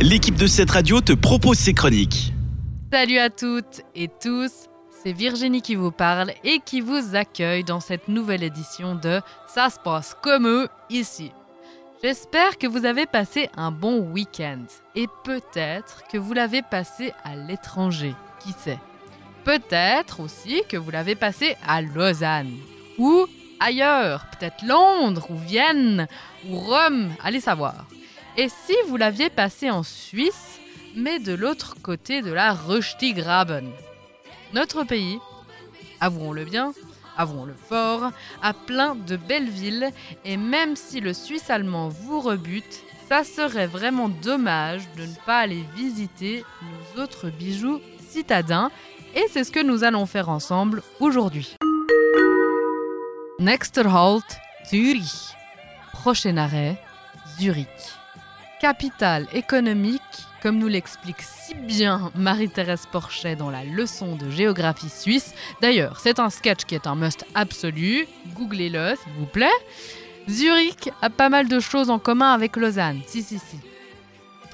l'équipe de cette radio te propose ses chroniques. Salut à toutes et tous, c'est Virginie qui vous parle et qui vous accueille dans cette nouvelle édition de Ça se passe comme eux ici. J'espère que vous avez passé un bon week-end et peut-être que vous l'avez passé à l'étranger, qui sait. Peut-être aussi que vous l'avez passé à Lausanne ou ailleurs, peut-être Londres ou Vienne ou Rome, allez savoir. Et si vous l'aviez passé en Suisse, mais de l'autre côté de la Röstigraben Notre pays, avouons-le bien, avouons-le fort, a plein de belles villes et même si le suisse allemand vous rebute, ça serait vraiment dommage de ne pas aller visiter nos autres bijoux citadins et c'est ce que nous allons faire ensemble aujourd'hui. Next halt, Zurich. Prochain arrêt, Zurich. Capitale économique, comme nous l'explique si bien Marie-Thérèse Porchet dans la leçon de géographie suisse. D'ailleurs, c'est un sketch qui est un must absolu. Googlez-le, s'il vous plaît. Zurich a pas mal de choses en commun avec Lausanne. Si, si, si.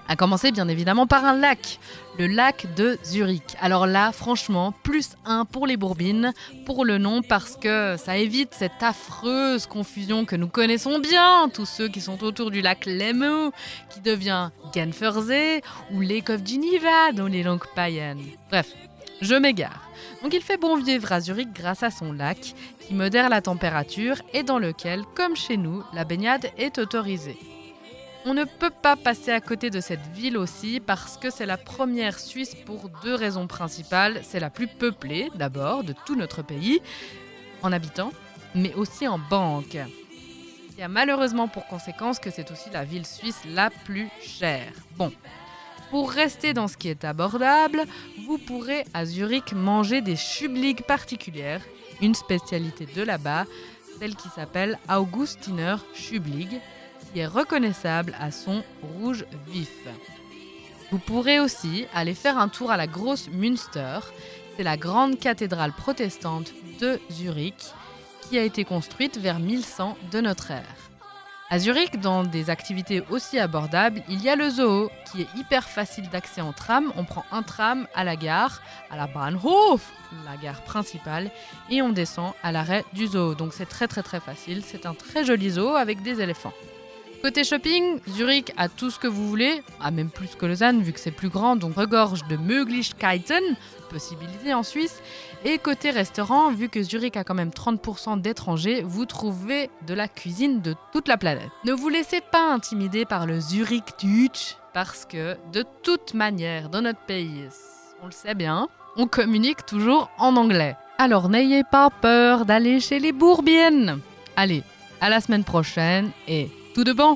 A commencer bien évidemment par un lac, le lac de Zurich. Alors là, franchement, plus un pour les Bourbines, pour le nom, parce que ça évite cette affreuse confusion que nous connaissons bien, tous ceux qui sont autour du lac Lemo, qui devient Genfersee ou Lake of Geneva dans les langues païennes. Bref, je m'égare. Donc il fait bon vivre à Zurich grâce à son lac, qui modère la température et dans lequel, comme chez nous, la baignade est autorisée. On ne peut pas passer à côté de cette ville aussi parce que c'est la première Suisse pour deux raisons principales. C'est la plus peuplée d'abord de tout notre pays en habitants, mais aussi en banque. Il y a malheureusement pour conséquence que c'est aussi la ville suisse la plus chère. Bon, pour rester dans ce qui est abordable, vous pourrez à Zurich manger des Schublig particulières, une spécialité de là-bas, celle qui s'appelle Augustiner Schublig qui est reconnaissable à son rouge vif. Vous pourrez aussi aller faire un tour à la Grosse Münster, c'est la grande cathédrale protestante de Zurich qui a été construite vers 1100 de notre ère. À Zurich, dans des activités aussi abordables, il y a le zoo qui est hyper facile d'accès en tram. On prend un tram à la gare, à la Bahnhof, la gare principale, et on descend à l'arrêt du zoo. Donc c'est très très très facile. C'est un très joli zoo avec des éléphants. Côté shopping, Zurich a tout ce que vous voulez, a même plus que Lausanne vu que c'est plus grand, donc regorge de Möglichkeiten, possibilités en Suisse. Et côté restaurant, vu que Zurich a quand même 30% d'étrangers, vous trouvez de la cuisine de toute la planète. Ne vous laissez pas intimider par le Zurich Deutsch, parce que de toute manière, dans notre pays, on le sait bien, on communique toujours en anglais. Alors n'ayez pas peur d'aller chez les Bourbiennes. Allez, à la semaine prochaine et tout de bon.